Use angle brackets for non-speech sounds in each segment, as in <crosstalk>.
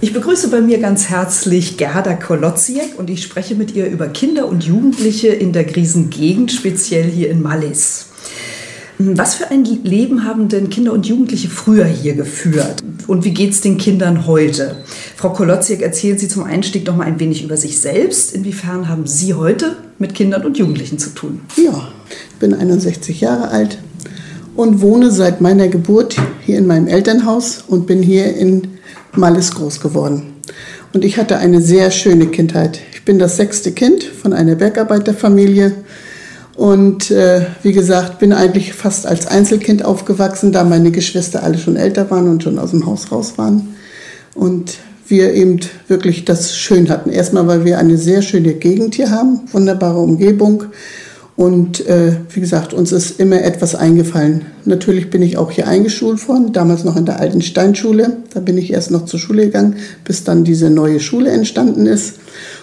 Ich begrüße bei mir ganz herzlich Gerda Kolotziek und ich spreche mit ihr über Kinder und Jugendliche in der Krisengegend, speziell hier in Mallis. Was für ein Leben haben denn Kinder und Jugendliche früher hier geführt? Und wie geht es den Kindern heute? Frau Kolotziek, erzählen Sie zum Einstieg noch mal ein wenig über sich selbst. Inwiefern haben Sie heute mit Kindern und Jugendlichen zu tun? Ja, ich bin 61 Jahre alt und wohne seit meiner Geburt hier in meinem Elternhaus und bin hier in Malles groß geworden. Und ich hatte eine sehr schöne Kindheit. Ich bin das sechste Kind von einer Bergarbeiterfamilie. Und äh, wie gesagt, bin eigentlich fast als Einzelkind aufgewachsen, da meine Geschwister alle schon älter waren und schon aus dem Haus raus waren. Und wir eben wirklich das schön hatten. Erstmal, weil wir eine sehr schöne Gegend hier haben, wunderbare Umgebung. Und äh, wie gesagt, uns ist immer etwas eingefallen. Natürlich bin ich auch hier eingeschult worden, damals noch in der alten Steinschule. Da bin ich erst noch zur Schule gegangen, bis dann diese neue Schule entstanden ist.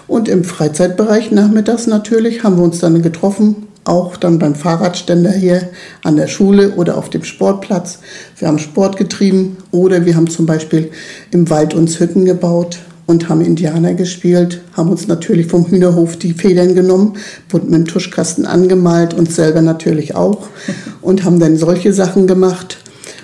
Und im Freizeitbereich nachmittags natürlich haben wir uns dann getroffen, auch dann beim Fahrradständer hier an der Schule oder auf dem Sportplatz. Wir haben Sport getrieben oder wir haben zum Beispiel im Wald uns Hütten gebaut und haben Indianer gespielt, haben uns natürlich vom Hühnerhof die Federn genommen, bunt mit dem Tuschkasten angemalt, und selber natürlich auch <laughs> und haben dann solche Sachen gemacht.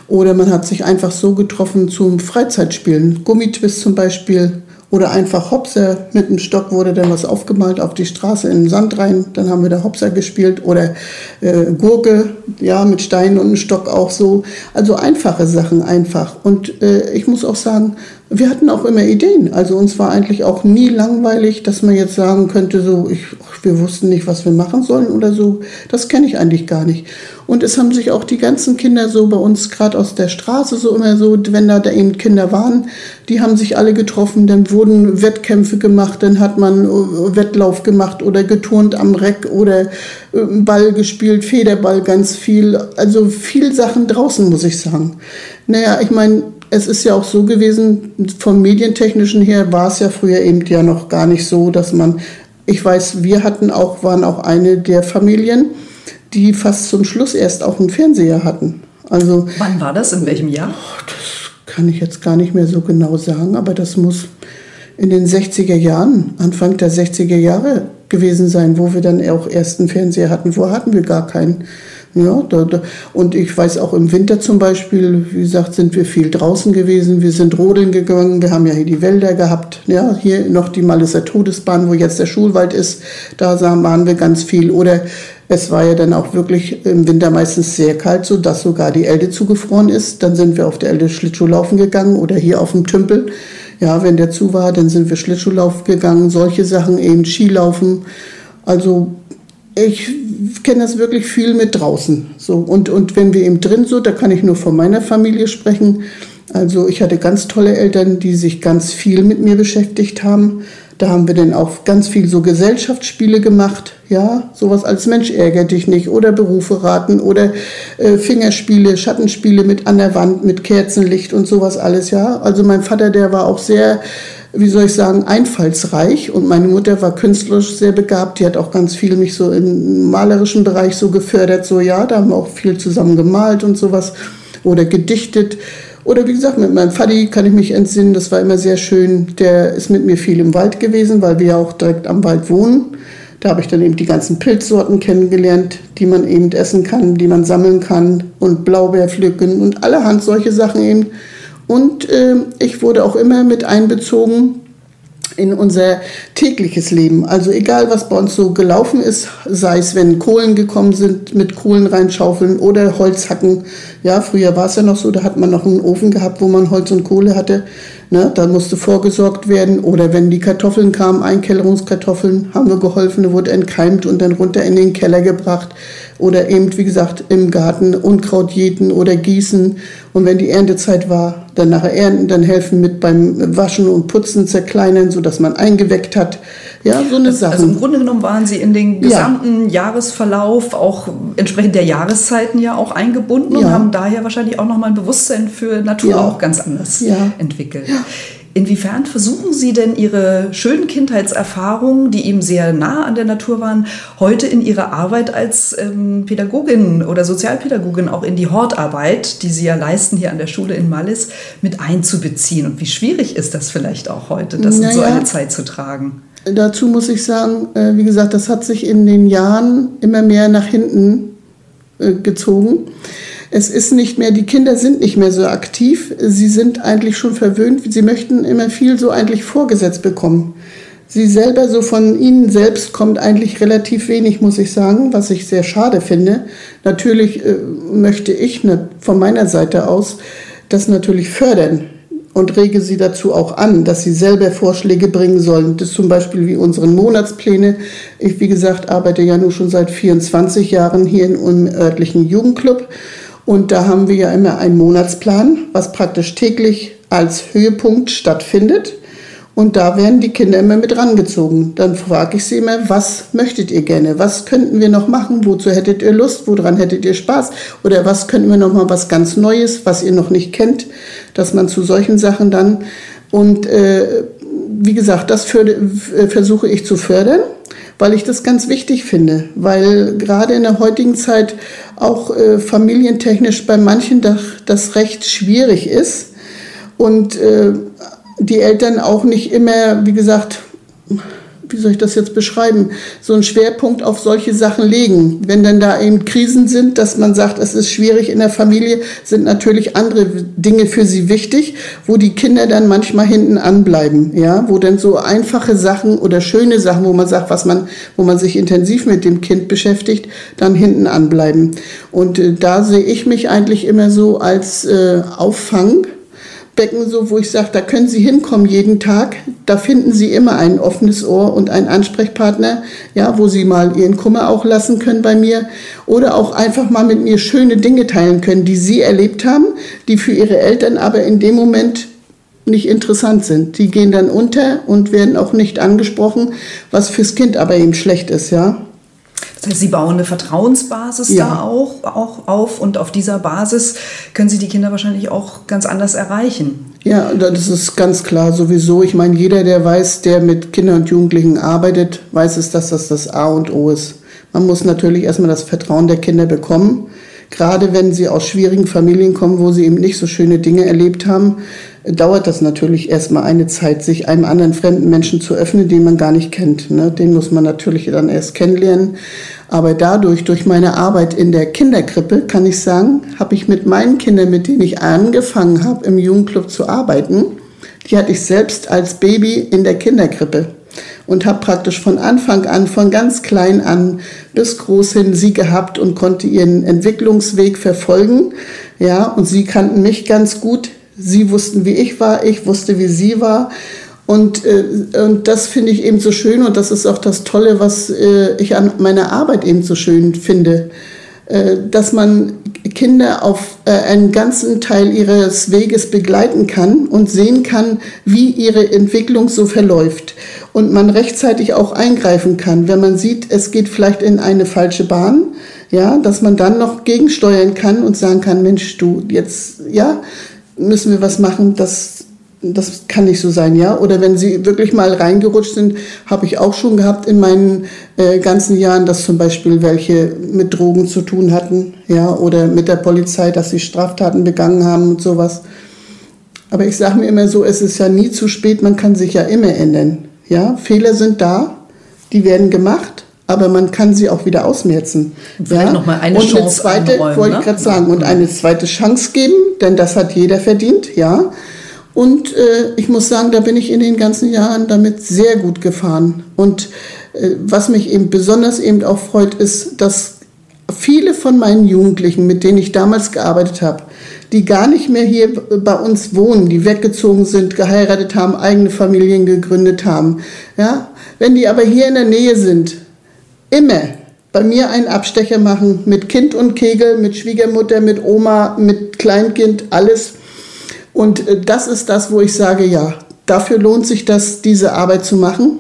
Oder man hat sich einfach so getroffen zum Freizeitspielen. Gummitwist zum Beispiel oder einfach Hopser. Mit dem Stock wurde dann was aufgemalt auf die Straße in den Sand rein. Dann haben wir da Hopser gespielt. Oder äh, Gurke, ja, mit Steinen und einem Stock auch so. Also einfache Sachen einfach. Und äh, ich muss auch sagen, wir hatten auch immer Ideen. Also uns war eigentlich auch nie langweilig, dass man jetzt sagen könnte, so, ich, wir wussten nicht, was wir machen sollen oder so. Das kenne ich eigentlich gar nicht. Und es haben sich auch die ganzen Kinder so bei uns, gerade aus der Straße, so immer so, wenn da, da eben Kinder waren, die haben sich alle getroffen, dann wurden Wettkämpfe gemacht, dann hat man äh, Wettlauf gemacht oder geturnt am Reck oder äh, Ball gespielt, Federball ganz viel. Also viel Sachen draußen, muss ich sagen. Naja, ich meine, es ist ja auch so gewesen, vom medientechnischen her war es ja früher eben ja noch gar nicht so, dass man, ich weiß, wir hatten auch, waren auch eine der Familien, die fast zum Schluss erst auch einen Fernseher hatten. Also, Wann war das? In welchem Jahr? Oh, das kann ich jetzt gar nicht mehr so genau sagen, aber das muss in den 60er Jahren, Anfang der 60er Jahre gewesen sein, wo wir dann auch erst einen Fernseher hatten. Vorher hatten wir gar keinen. Ja, da, da. Und ich weiß auch im Winter zum Beispiel, wie gesagt, sind wir viel draußen gewesen. Wir sind rodeln gegangen. Wir haben ja hier die Wälder gehabt. Ja, hier noch die Maliser Todesbahn, wo jetzt der Schulwald ist. Da waren wir ganz viel. Oder es war ja dann auch wirklich im Winter meistens sehr kalt, so dass sogar die Elde zugefroren ist. Dann sind wir auf der Elde Schlittschuh laufen gegangen oder hier auf dem Tümpel. Ja, wenn der zu war, dann sind wir Schlittschuhlauf gegangen. Solche Sachen eben Skilaufen. Also ich kenne das wirklich viel mit draußen. So, und, und wenn wir eben drin so, da kann ich nur von meiner Familie sprechen. Also ich hatte ganz tolle Eltern, die sich ganz viel mit mir beschäftigt haben. Da haben wir dann auch ganz viel so Gesellschaftsspiele gemacht, ja, sowas als Mensch ärgert dich nicht oder Berufe raten oder äh, Fingerspiele, Schattenspiele mit an der Wand, mit Kerzenlicht und sowas alles, ja. Also mein Vater, der war auch sehr wie soll ich sagen, einfallsreich und meine Mutter war künstlerisch sehr begabt. Die hat auch ganz viel mich so im malerischen Bereich so gefördert. So ja, da haben wir auch viel zusammen gemalt und sowas oder gedichtet. Oder wie gesagt, mit meinem Vati kann ich mich entsinnen, das war immer sehr schön. Der ist mit mir viel im Wald gewesen, weil wir auch direkt am Wald wohnen. Da habe ich dann eben die ganzen Pilzsorten kennengelernt, die man eben essen kann, die man sammeln kann und Blaubeer pflücken und allerhand solche Sachen eben. Und äh, ich wurde auch immer mit einbezogen in unser tägliches Leben. Also egal, was bei uns so gelaufen ist, sei es, wenn Kohlen gekommen sind, mit Kohlen reinschaufeln oder Holz hacken. Ja, früher war es ja noch so, da hat man noch einen Ofen gehabt, wo man Holz und Kohle hatte. Ne, da musste vorgesorgt werden. Oder wenn die Kartoffeln kamen, Einkellerungskartoffeln, haben wir geholfen, wurde entkeimt und dann runter in den Keller gebracht. Oder eben, wie gesagt, im Garten Unkraut jäten oder gießen. Und wenn die Erntezeit war, dann nachher ernten, dann helfen mit beim Waschen und Putzen zerkleinern, sodass man eingeweckt hat. Ja, so eine Sache. Also im Grunde genommen waren Sie in den gesamten ja. Jahresverlauf auch entsprechend der Jahreszeiten ja auch eingebunden ja. und haben daher wahrscheinlich auch nochmal ein Bewusstsein für Natur auch ganz anders entwickelt. Inwiefern versuchen Sie denn Ihre schönen Kindheitserfahrungen, die eben sehr nah an der Natur waren, heute in Ihre Arbeit als ähm, Pädagogin oder Sozialpädagogin auch in die Hortarbeit, die Sie ja leisten hier an der Schule in Mallis, mit einzubeziehen? Und wie schwierig ist das vielleicht auch heute, das naja, in so eine Zeit zu tragen? Dazu muss ich sagen, äh, wie gesagt, das hat sich in den Jahren immer mehr nach hinten äh, gezogen. Es ist nicht mehr, die Kinder sind nicht mehr so aktiv. Sie sind eigentlich schon verwöhnt. Sie möchten immer viel so eigentlich vorgesetzt bekommen. Sie selber, so von ihnen selbst kommt eigentlich relativ wenig, muss ich sagen, was ich sehr schade finde. Natürlich äh, möchte ich ne, von meiner Seite aus das natürlich fördern und rege sie dazu auch an, dass sie selber Vorschläge bringen sollen. Das zum Beispiel wie unseren Monatspläne. Ich, wie gesagt, arbeite ja nur schon seit 24 Jahren hier im örtlichen Jugendclub. Und da haben wir ja immer einen Monatsplan, was praktisch täglich als Höhepunkt stattfindet. Und da werden die Kinder immer mit rangezogen. Dann frage ich sie immer, was möchtet ihr gerne? Was könnten wir noch machen? Wozu hättet ihr Lust? Woran hättet ihr Spaß? Oder was könnten wir noch mal was ganz Neues, was ihr noch nicht kennt? Dass man zu solchen Sachen dann und äh, wie gesagt, das für, äh, versuche ich zu fördern weil ich das ganz wichtig finde, weil gerade in der heutigen Zeit auch äh, familientechnisch bei manchen das, das recht schwierig ist und äh, die Eltern auch nicht immer, wie gesagt, wie soll ich das jetzt beschreiben, so einen Schwerpunkt auf solche Sachen legen. Wenn dann da eben Krisen sind, dass man sagt, es ist schwierig in der Familie, sind natürlich andere Dinge für sie wichtig, wo die Kinder dann manchmal hinten anbleiben, ja, wo dann so einfache Sachen oder schöne Sachen, wo man sagt, was man, wo man sich intensiv mit dem Kind beschäftigt, dann hinten anbleiben. Und äh, da sehe ich mich eigentlich immer so als äh, Auffang Becken, so wo ich sage, da können Sie hinkommen jeden Tag. Da finden Sie immer ein offenes Ohr und einen Ansprechpartner, ja, wo Sie mal Ihren Kummer auch lassen können bei mir oder auch einfach mal mit mir schöne Dinge teilen können, die Sie erlebt haben, die für Ihre Eltern aber in dem Moment nicht interessant sind. Die gehen dann unter und werden auch nicht angesprochen, was fürs Kind aber eben schlecht ist, ja. Das heißt, Sie bauen eine Vertrauensbasis ja. da auch, auch auf und auf dieser Basis können Sie die Kinder wahrscheinlich auch ganz anders erreichen. Ja, das ist ganz klar sowieso. Ich meine, jeder, der weiß, der mit Kindern und Jugendlichen arbeitet, weiß es, dass das das A und O ist. Man muss natürlich erstmal das Vertrauen der Kinder bekommen. Gerade wenn sie aus schwierigen Familien kommen, wo sie eben nicht so schöne Dinge erlebt haben, dauert das natürlich erstmal eine Zeit, sich einem anderen fremden Menschen zu öffnen, den man gar nicht kennt. Ne? Den muss man natürlich dann erst kennenlernen. Aber dadurch, durch meine Arbeit in der Kinderkrippe, kann ich sagen, habe ich mit meinen Kindern, mit denen ich angefangen habe, im Jugendclub zu arbeiten, die hatte ich selbst als Baby in der Kinderkrippe und habe praktisch von Anfang an, von ganz klein an bis groß hin sie gehabt und konnte ihren Entwicklungsweg verfolgen. Ja, und sie kannten mich ganz gut. Sie wussten, wie ich war, ich wusste, wie sie war. Und, äh, und das finde ich eben so schön und das ist auch das Tolle, was äh, ich an meiner Arbeit eben so schön finde, äh, dass man Kinder auf äh, einen ganzen Teil ihres Weges begleiten kann und sehen kann, wie ihre Entwicklung so verläuft. Und man rechtzeitig auch eingreifen kann, wenn man sieht, es geht vielleicht in eine falsche Bahn, ja, dass man dann noch gegensteuern kann und sagen kann, Mensch, du, jetzt, ja, müssen wir was machen, das, das kann nicht so sein, ja. Oder wenn sie wirklich mal reingerutscht sind, habe ich auch schon gehabt in meinen äh, ganzen Jahren, dass zum Beispiel welche mit Drogen zu tun hatten, ja, oder mit der Polizei, dass sie Straftaten begangen haben und sowas. Aber ich sage mir immer so, es ist ja nie zu spät, man kann sich ja immer ändern. Ja, Fehler sind da, die werden gemacht aber man kann sie auch wieder ausmerzen. Und vielleicht ja? noch mal eine und Chance eine zweite, einräumen, wollte ich gerade sagen, und eine zweite Chance geben, denn das hat jeder verdient, ja. Und äh, ich muss sagen, da bin ich in den ganzen Jahren damit sehr gut gefahren. Und äh, was mich eben besonders eben auch freut, ist, dass viele von meinen Jugendlichen, mit denen ich damals gearbeitet habe, die gar nicht mehr hier bei uns wohnen, die weggezogen sind, geheiratet haben, eigene Familien gegründet haben. Ja? Wenn die aber hier in der Nähe sind, immer bei mir einen Abstecher machen mit Kind und Kegel, mit Schwiegermutter, mit Oma, mit Kleinkind, alles. Und äh, das ist das, wo ich sage, ja, dafür lohnt sich das, diese Arbeit zu machen,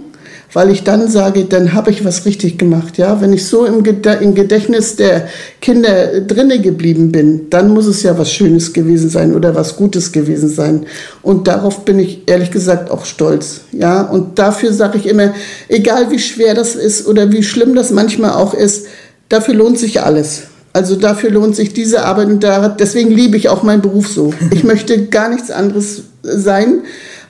weil ich dann sage, dann habe ich was richtig gemacht. Ja, wenn ich so im, Gedächtnis der Kinder drinne geblieben bin, dann muss es ja was Schönes gewesen sein oder was Gutes gewesen sein. Und darauf bin ich ehrlich gesagt auch stolz. Ja, und dafür sage ich immer, egal wie schwer das ist oder wie schlimm das manchmal auch ist, dafür lohnt sich alles. Also dafür lohnt sich diese Arbeit und deswegen liebe ich auch meinen Beruf so. Ich <laughs> möchte gar nichts anderes sein,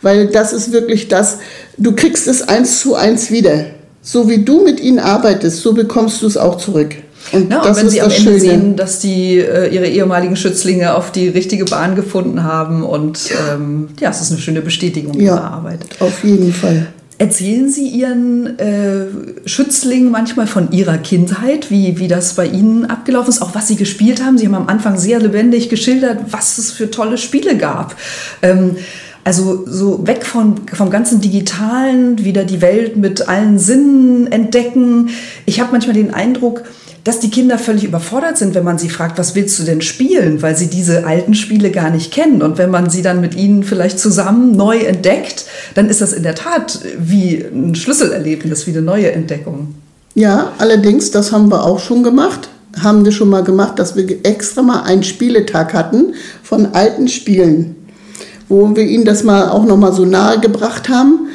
weil das ist wirklich das, du kriegst es eins zu eins wieder. So wie du mit ihnen arbeitest, so bekommst du es auch zurück. Und, ja, und wenn Sie am Ende Schöne. sehen, dass die äh, ihre ehemaligen Schützlinge auf die richtige Bahn gefunden haben und ähm, ja, es ist eine schöne Bestätigung ja, ihrer Arbeit. Auf jeden Fall. Erzählen Sie Ihren äh, Schützlingen manchmal von Ihrer Kindheit, wie, wie das bei Ihnen abgelaufen ist, auch was Sie gespielt haben? Sie haben am Anfang sehr lebendig geschildert, was es für tolle Spiele gab. Ähm, also so weg von, vom ganzen Digitalen, wieder die Welt mit allen Sinnen entdecken. Ich habe manchmal den Eindruck, dass die Kinder völlig überfordert sind, wenn man sie fragt, was willst du denn spielen, weil sie diese alten Spiele gar nicht kennen. Und wenn man sie dann mit ihnen vielleicht zusammen neu entdeckt, dann ist das in der Tat wie ein Schlüsselerlebnis, wie eine neue Entdeckung. Ja, allerdings, das haben wir auch schon gemacht. Haben wir schon mal gemacht, dass wir extra mal einen Spieletag hatten von alten Spielen, wo wir ihnen das mal auch noch mal so nahe gebracht haben.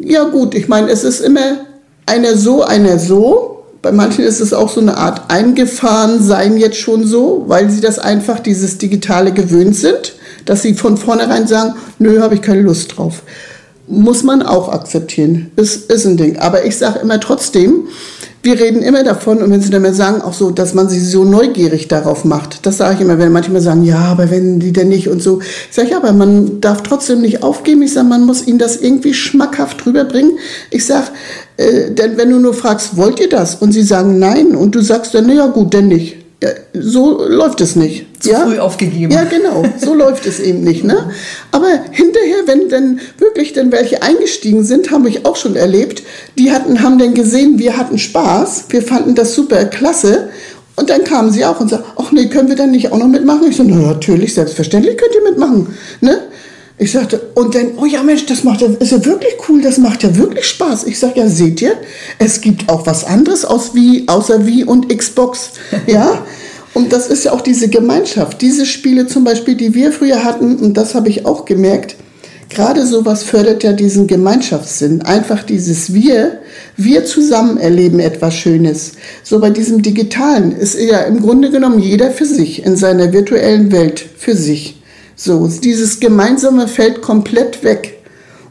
Ja gut, ich meine, es ist immer einer so, einer so. Bei manchen ist es auch so eine Art eingefahren sein jetzt schon so, weil sie das einfach dieses Digitale gewöhnt sind, dass sie von vornherein sagen, nö, habe ich keine Lust drauf. Muss man auch akzeptieren. Ist, ist ein Ding. Aber ich sage immer trotzdem, wir reden immer davon, und wenn sie dann mal sagen, auch so, dass man sie so neugierig darauf macht. Das sage ich immer, wenn manchmal sagen, ja, aber wenn die denn nicht und so. Ich sage, ja, aber man darf trotzdem nicht aufgeben. Ich sage, man muss ihnen das irgendwie schmackhaft rüberbringen. Ich sage, äh, denn wenn du nur fragst, wollt ihr das? Und sie sagen nein und du sagst dann, naja gut, denn nicht. Ja, so läuft es nicht. Zu ja? früh aufgegeben. Ja, genau. So läuft es eben nicht. Ne? Aber hinterher, wenn dann wirklich dann welche eingestiegen sind, haben wir auch schon erlebt, die hatten, haben dann gesehen, wir hatten Spaß, wir fanden das super klasse. Und dann kamen sie auch und sagten, ach nee, können wir dann nicht auch noch mitmachen? Ich so, na natürlich, selbstverständlich könnt ihr mitmachen. Ne? Ich sagte, und dann, oh ja Mensch, das macht ja, ist ja wirklich cool, das macht ja wirklich Spaß. Ich sage, ja, seht ihr, es gibt auch was anderes aus wie, außer wie und Xbox. Ja, <laughs> und das ist ja auch diese Gemeinschaft. Diese Spiele zum Beispiel, die wir früher hatten, und das habe ich auch gemerkt, gerade sowas fördert ja diesen Gemeinschaftssinn. Einfach dieses Wir, wir zusammen erleben etwas Schönes. So bei diesem Digitalen ist ja im Grunde genommen jeder für sich, in seiner virtuellen Welt für sich. So, dieses Gemeinsame fällt komplett weg.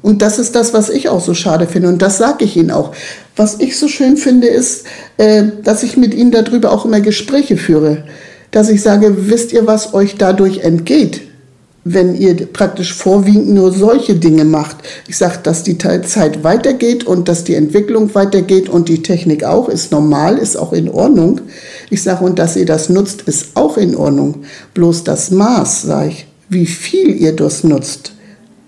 Und das ist das, was ich auch so schade finde. Und das sage ich Ihnen auch. Was ich so schön finde, ist, äh, dass ich mit Ihnen darüber auch immer Gespräche führe. Dass ich sage, wisst ihr, was euch dadurch entgeht? wenn ihr praktisch vorwiegend nur solche Dinge macht. Ich sage, dass die Zeit weitergeht und dass die Entwicklung weitergeht und die Technik auch, ist normal, ist auch in Ordnung. Ich sage, und dass ihr das nutzt, ist auch in Ordnung. Bloß das Maß, sage ich, wie viel ihr das nutzt,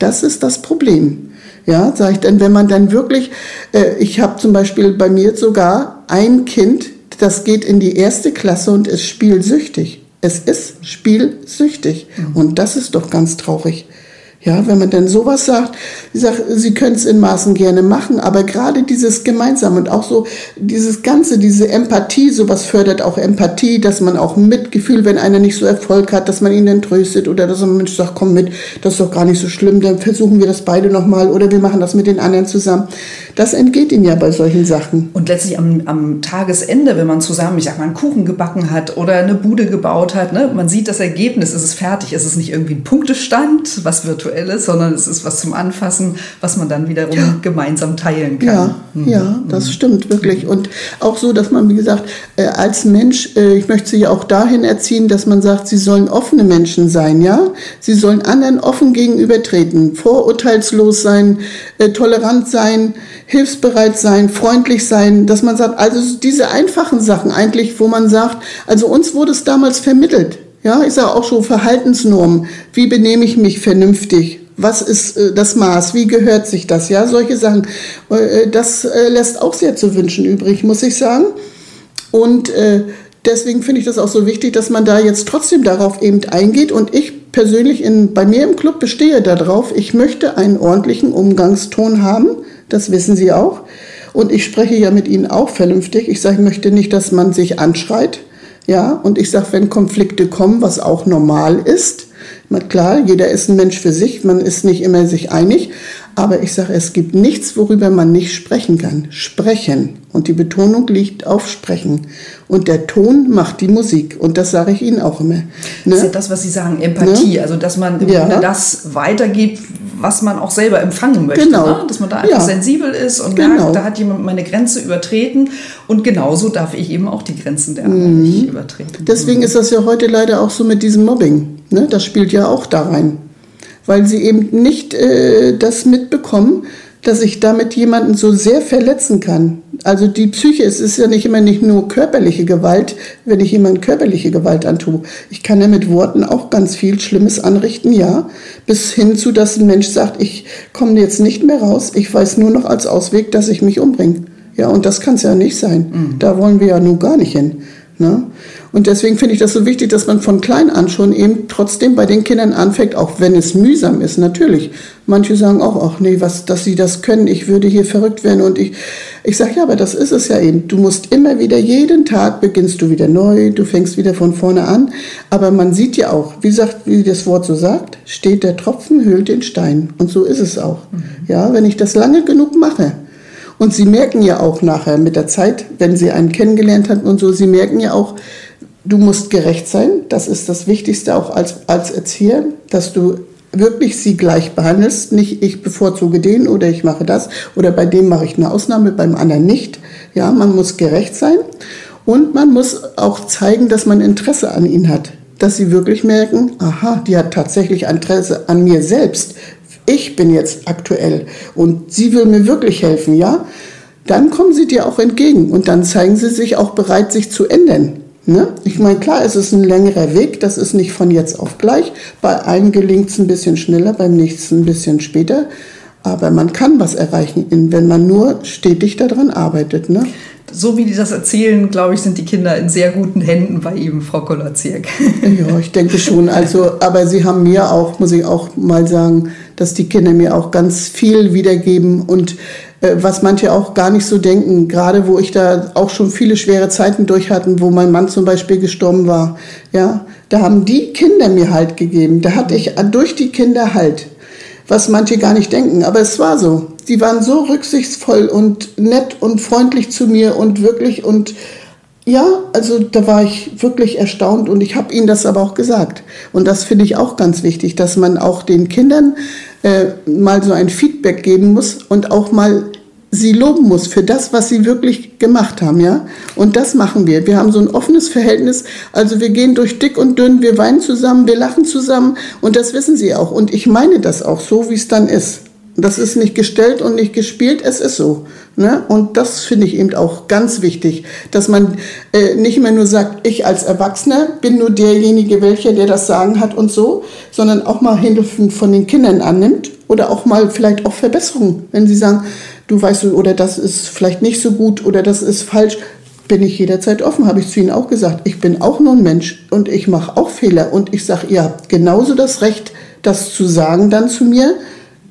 das ist das Problem. Ja, sage ich dann, wenn man dann wirklich, äh, ich habe zum Beispiel bei mir sogar ein Kind, das geht in die erste Klasse und ist spielsüchtig. Es ist spielsüchtig. Mhm. Und das ist doch ganz traurig. Ja, wenn man dann sowas sagt, ich sage, Sie können es in Maßen gerne machen, aber gerade dieses Gemeinsame und auch so dieses Ganze, diese Empathie, sowas fördert auch Empathie, dass man auch Mitgefühl, wenn einer nicht so Erfolg hat, dass man ihn dann tröstet oder dass ein Mensch sagt, komm mit, das ist doch gar nicht so schlimm, dann versuchen wir das beide nochmal oder wir machen das mit den anderen zusammen. Das entgeht ihnen ja bei solchen Sachen. Und letztlich am, am Tagesende, wenn man zusammen, ich sag mal, einen Kuchen gebacken hat oder eine Bude gebaut hat, ne, man sieht das Ergebnis, es ist fertig, es ist nicht irgendwie ein Punktestand, was virtuell Virtuelles, sondern es ist was zum Anfassen, was man dann wiederum ja. gemeinsam teilen kann. Ja, mhm. ja, das mhm. stimmt wirklich. Und auch so, dass man, wie gesagt, äh, als Mensch, äh, ich möchte sie auch dahin erziehen, dass man sagt, sie sollen offene Menschen sein, ja? Sie sollen anderen offen gegenübertreten, vorurteilslos sein, äh, tolerant sein, hilfsbereit sein, freundlich sein, dass man sagt, also diese einfachen Sachen eigentlich, wo man sagt, also uns wurde es damals vermittelt. Ja, ich sage auch schon Verhaltensnormen. Wie benehme ich mich vernünftig? Was ist äh, das Maß? Wie gehört sich das? Ja, solche Sachen. Äh, das äh, lässt auch sehr zu wünschen übrig, muss ich sagen. Und äh, deswegen finde ich das auch so wichtig, dass man da jetzt trotzdem darauf eben eingeht. Und ich persönlich in, bei mir im Club bestehe darauf, ich möchte einen ordentlichen Umgangston haben das wissen Sie auch. Und ich spreche ja mit Ihnen auch vernünftig. Ich sage, ich möchte nicht, dass man sich anschreit. Ja, und ich sage, wenn Konflikte kommen, was auch normal ist, klar, jeder ist ein Mensch für sich, man ist nicht immer sich einig, aber ich sage, es gibt nichts, worüber man nicht sprechen kann. Sprechen. Und die Betonung liegt auf Sprechen. Und der Ton macht die Musik. Und das sage ich Ihnen auch immer. Ne? Das ist ja das, was Sie sagen, Empathie. Ne? Also, dass man ja. Das weitergibt, was man auch selber empfangen möchte. Genau. Ne? Dass man da einfach ja. sensibel ist und genau. merkt, da hat jemand meine Grenze übertreten. Und genauso darf ich eben auch die Grenzen der anderen mhm. nicht übertreten. Deswegen ist das ja heute leider auch so mit diesem Mobbing. Ne? Das spielt ja auch da rein weil sie eben nicht äh, das mitbekommen, dass ich damit jemanden so sehr verletzen kann. Also die Psyche, es ist ja nicht immer nicht nur körperliche Gewalt, wenn ich jemand körperliche Gewalt antue. Ich kann ja mit Worten auch ganz viel Schlimmes anrichten, ja, bis hin zu, dass ein Mensch sagt, ich komme jetzt nicht mehr raus, ich weiß nur noch als Ausweg, dass ich mich umbringe. Ja, und das kann es ja nicht sein. Mhm. Da wollen wir ja nun gar nicht hin. Ne? Und deswegen finde ich das so wichtig, dass man von klein an schon eben trotzdem bei den Kindern anfängt, auch wenn es mühsam ist, natürlich. Manche sagen auch, ach nee, was, dass sie das können, ich würde hier verrückt werden und ich, ich sage, ja, aber das ist es ja eben. Du musst immer wieder, jeden Tag beginnst du wieder neu, du fängst wieder von vorne an. Aber man sieht ja auch, wie sagt, wie das Wort so sagt, steht der Tropfen, hüllt den Stein. Und so ist es auch. Mhm. Ja, wenn ich das lange genug mache, und Sie merken ja auch nachher mit der Zeit, wenn Sie einen kennengelernt haben und so, Sie merken ja auch, du musst gerecht sein. Das ist das Wichtigste auch als, als Erzieher, dass du wirklich sie gleich behandelst. Nicht ich bevorzuge den oder ich mache das oder bei dem mache ich eine Ausnahme, beim anderen nicht. Ja, man muss gerecht sein und man muss auch zeigen, dass man Interesse an ihnen hat. Dass sie wirklich merken, aha, die hat tatsächlich Interesse an mir selbst ich bin jetzt aktuell und sie will mir wirklich helfen, ja, dann kommen sie dir auch entgegen und dann zeigen sie sich auch bereit, sich zu ändern. Ne? Ich meine, klar, es ist ein längerer Weg, das ist nicht von jetzt auf gleich. Bei einem gelingt es ein bisschen schneller, beim nächsten ein bisschen später. Aber man kann was erreichen, wenn man nur stetig daran arbeitet. Ne? so wie die das erzählen, glaube ich, sind die Kinder in sehr guten Händen bei ihm, Frau Kolazierk. Ja, ich denke schon. Also, aber sie haben mir auch, muss ich auch mal sagen, dass die Kinder mir auch ganz viel wiedergeben und äh, was manche auch gar nicht so denken, gerade wo ich da auch schon viele schwere Zeiten durch hatten, wo mein Mann zum Beispiel gestorben war, ja, da haben die Kinder mir Halt gegeben. Da hatte ich durch die Kinder Halt was manche gar nicht denken. Aber es war so. Sie waren so rücksichtsvoll und nett und freundlich zu mir und wirklich und ja, also da war ich wirklich erstaunt und ich habe ihnen das aber auch gesagt. Und das finde ich auch ganz wichtig, dass man auch den Kindern äh, mal so ein Feedback geben muss und auch mal sie loben muss für das, was sie wirklich gemacht haben, ja. Und das machen wir. Wir haben so ein offenes Verhältnis. Also wir gehen durch dick und dünn, wir weinen zusammen, wir lachen zusammen und das wissen sie auch. Und ich meine das auch so, wie es dann ist. Das ist nicht gestellt und nicht gespielt, es ist so. Ne? Und das finde ich eben auch ganz wichtig, dass man äh, nicht mehr nur sagt, ich als Erwachsener bin nur derjenige, welcher, der das Sagen hat und so, sondern auch mal Hilfe von den Kindern annimmt oder auch mal vielleicht auch Verbesserungen. Wenn sie sagen, du weißt, oder das ist vielleicht nicht so gut oder das ist falsch, bin ich jederzeit offen, habe ich zu Ihnen auch gesagt. Ich bin auch nur ein Mensch und ich mache auch Fehler und ich sage, ihr habt genauso das Recht, das zu sagen dann zu mir,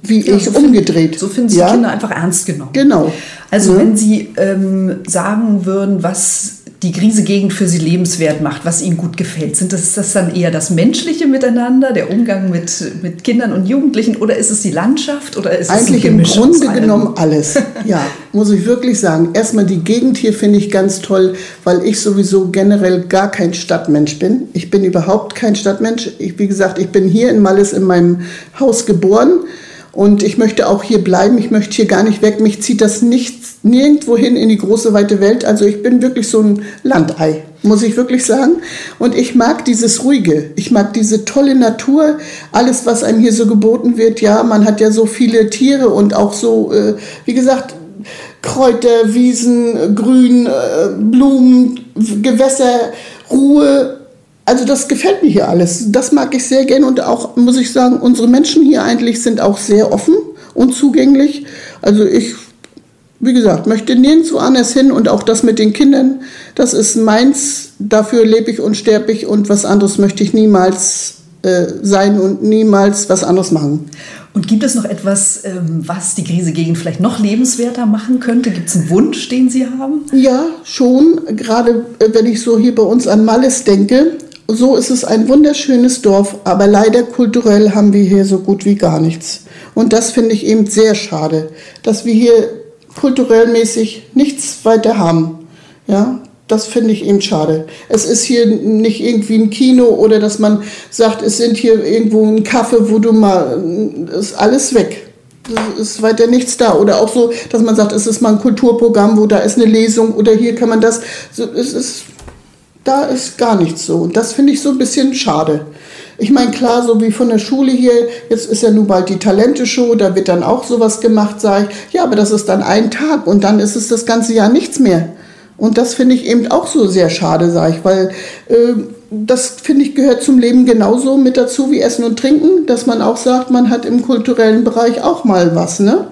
wie ja, ich so umgedreht. Find, so finden Sie ja? Kinder einfach ernst genommen. Genau. Also wenn Sie ähm, sagen würden, was die Griese-Gegend für sie lebenswert macht, was ihnen gut gefällt? Sind das, das dann eher das menschliche Miteinander, der Umgang mit, mit Kindern und Jugendlichen oder ist es die Landschaft oder ist Eigentlich es im Grunde genommen alles. <laughs> Ja, muss ich wirklich sagen. Erstmal die Gegend hier finde ich ganz toll, weil ich sowieso generell gar kein Stadtmensch bin. Ich bin überhaupt kein Stadtmensch. Ich, wie gesagt, ich bin hier in Malles in meinem Haus geboren. Und ich möchte auch hier bleiben, ich möchte hier gar nicht weg. Mich zieht das nicht nirgendwo hin in die große weite Welt. Also ich bin wirklich so ein Landei, muss ich wirklich sagen. Und ich mag dieses Ruhige. Ich mag diese tolle Natur. Alles, was einem hier so geboten wird. Ja, man hat ja so viele Tiere und auch so, äh, wie gesagt, Kräuter, Wiesen, Grün, äh, Blumen, Gewässer, Ruhe, also das gefällt mir hier alles. Das mag ich sehr gern und auch, muss ich sagen, unsere Menschen hier eigentlich sind auch sehr offen und zugänglich. Also ich, wie gesagt, möchte nirgendwo anders hin und auch das mit den Kindern, das ist meins. Dafür lebe ich und sterbe ich und was anderes möchte ich niemals äh, sein und niemals was anderes machen. Und gibt es noch etwas, ähm, was die Griese-Gegend vielleicht noch lebenswerter machen könnte? Gibt es einen Wunsch, den Sie haben? Ja, schon. Gerade äh, wenn ich so hier bei uns an Malles denke, so ist es ein wunderschönes Dorf, aber leider kulturell haben wir hier so gut wie gar nichts. Und das finde ich eben sehr schade, dass wir hier kulturell mäßig nichts weiter haben. Ja, das finde ich eben schade. Es ist hier nicht irgendwie ein Kino oder dass man sagt, es sind hier irgendwo ein Kaffee, wo du mal, ist alles weg. Es ist weiter nichts da. Oder auch so, dass man sagt, es ist mal ein Kulturprogramm, wo da ist eine Lesung oder hier kann man das. Es ist, da ist gar nichts so. Und das finde ich so ein bisschen schade. Ich meine, klar, so wie von der Schule hier, jetzt ist ja nun bald die Talente-Show, da wird dann auch sowas gemacht, sage ich. Ja, aber das ist dann ein Tag und dann ist es das ganze Jahr nichts mehr. Und das finde ich eben auch so sehr schade, sage ich, weil äh, das finde ich gehört zum Leben genauso mit dazu wie Essen und Trinken, dass man auch sagt, man hat im kulturellen Bereich auch mal was, ne?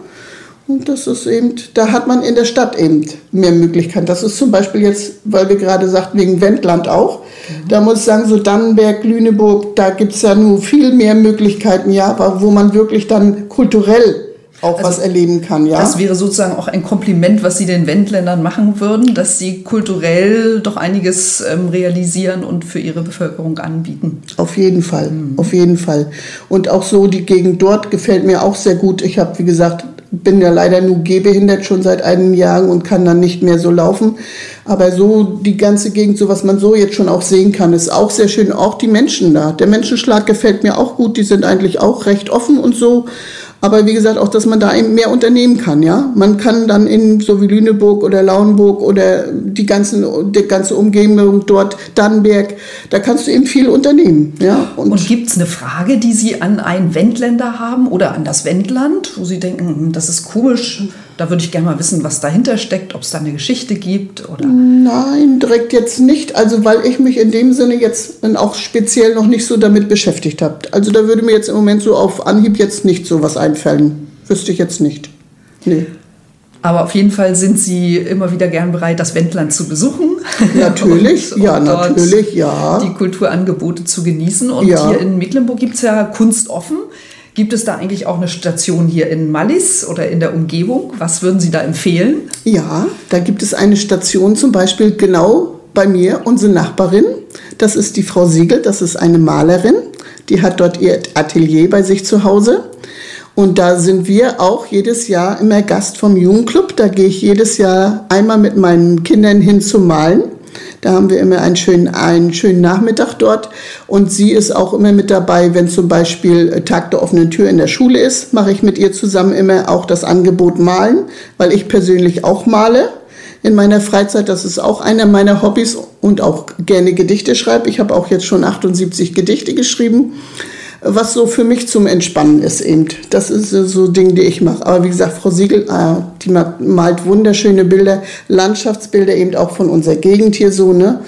Und das ist eben, da hat man in der Stadt eben mehr Möglichkeiten. Das ist zum Beispiel jetzt, weil wir gerade sagten, wegen Wendland auch. Mhm. Da muss ich sagen, so Dannenberg, Lüneburg, da gibt es ja nur viel mehr Möglichkeiten, ja, wo man wirklich dann kulturell auch also was erleben kann, ja. Das wäre sozusagen auch ein Kompliment, was Sie den Wendländern machen würden, dass sie kulturell doch einiges ähm, realisieren und für ihre Bevölkerung anbieten. Auf jeden Fall, mhm. auf jeden Fall. Und auch so die Gegend dort gefällt mir auch sehr gut. Ich habe, wie gesagt, bin ja leider nur gehbehindert schon seit einigen Jahren und kann dann nicht mehr so laufen. Aber so die ganze Gegend, so was man so jetzt schon auch sehen kann, ist auch sehr schön. Auch die Menschen da. Der Menschenschlag gefällt mir auch gut. Die sind eigentlich auch recht offen und so. Aber wie gesagt, auch, dass man da eben mehr unternehmen kann, ja. Man kann dann in, so wie Lüneburg oder Lauenburg oder die ganzen, die ganze Umgebung dort, Dannenberg, da kannst du eben viel unternehmen, ja. Und, Und gibt es eine Frage, die Sie an einen Wendländer haben oder an das Wendland, wo Sie denken, hm, das ist komisch, da würde ich gerne mal wissen, was dahinter steckt, ob es da eine Geschichte gibt oder? Nein, direkt jetzt nicht. Also weil ich mich in dem Sinne jetzt auch speziell noch nicht so damit beschäftigt habe. Also da würde mir jetzt im Moment so auf Anhieb jetzt nicht so was einfallen. Wüsste ich jetzt nicht. Nee. Aber auf jeden Fall sind Sie immer wieder gern bereit, das Wendland zu besuchen. <laughs> Natürlich, und, ja, und natürlich, ja. Die Kulturangebote zu genießen. Und ja. hier in Mecklenburg gibt es ja Kunst offen. Gibt es da eigentlich auch eine Station hier in Mallis oder in der Umgebung? Was würden Sie da empfehlen? Ja, da gibt es eine Station zum Beispiel genau bei mir, unsere Nachbarin. Das ist die Frau Siegel, das ist eine Malerin. Die hat dort ihr Atelier bei sich zu Hause. Und da sind wir auch jedes Jahr immer Gast vom Jugendclub. Da gehe ich jedes Jahr einmal mit meinen Kindern hin zum Malen. Da haben wir immer einen schönen, einen schönen Nachmittag dort. Und sie ist auch immer mit dabei, wenn zum Beispiel äh, Tag der offenen Tür in der Schule ist, mache ich mit ihr zusammen immer auch das Angebot malen, weil ich persönlich auch male in meiner Freizeit. Das ist auch einer meiner Hobbys und auch gerne Gedichte schreibe. Ich habe auch jetzt schon 78 Gedichte geschrieben was so für mich zum Entspannen ist eben. Das ist so Dinge, die ich mache. Aber wie gesagt, Frau Siegel, äh, die malt wunderschöne Bilder, Landschaftsbilder eben auch von unserer Gegend hier so, ne?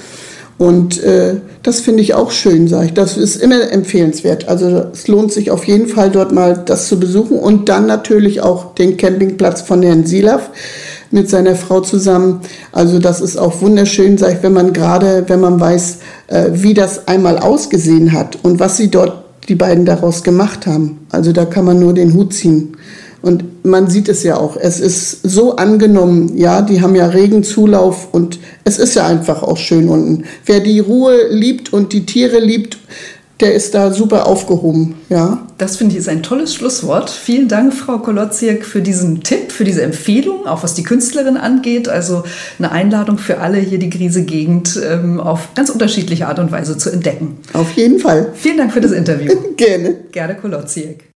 Und äh, das finde ich auch schön, sage ich. Das ist immer empfehlenswert. Also es lohnt sich auf jeden Fall dort mal das zu besuchen und dann natürlich auch den Campingplatz von Herrn Silaf mit seiner Frau zusammen. Also das ist auch wunderschön, sag ich, wenn man gerade, wenn man weiß, äh, wie das einmal ausgesehen hat und was sie dort die beiden daraus gemacht haben. Also da kann man nur den Hut ziehen. Und man sieht es ja auch. Es ist so angenommen, ja, die haben ja regen Zulauf und es ist ja einfach auch schön unten. Wer die Ruhe liebt und die Tiere liebt, der ist da super aufgehoben. Ja. Das finde ich ist ein tolles Schlusswort. Vielen Dank, Frau Kolodziak, für diesen Tipp, für diese Empfehlung, auch was die Künstlerin angeht. Also eine Einladung für alle, hier die Grise-Gegend ähm, auf ganz unterschiedliche Art und Weise zu entdecken. Auf jeden Fall. Vielen Dank für das Interview. <laughs> Gerne. Gerda Kolodziak.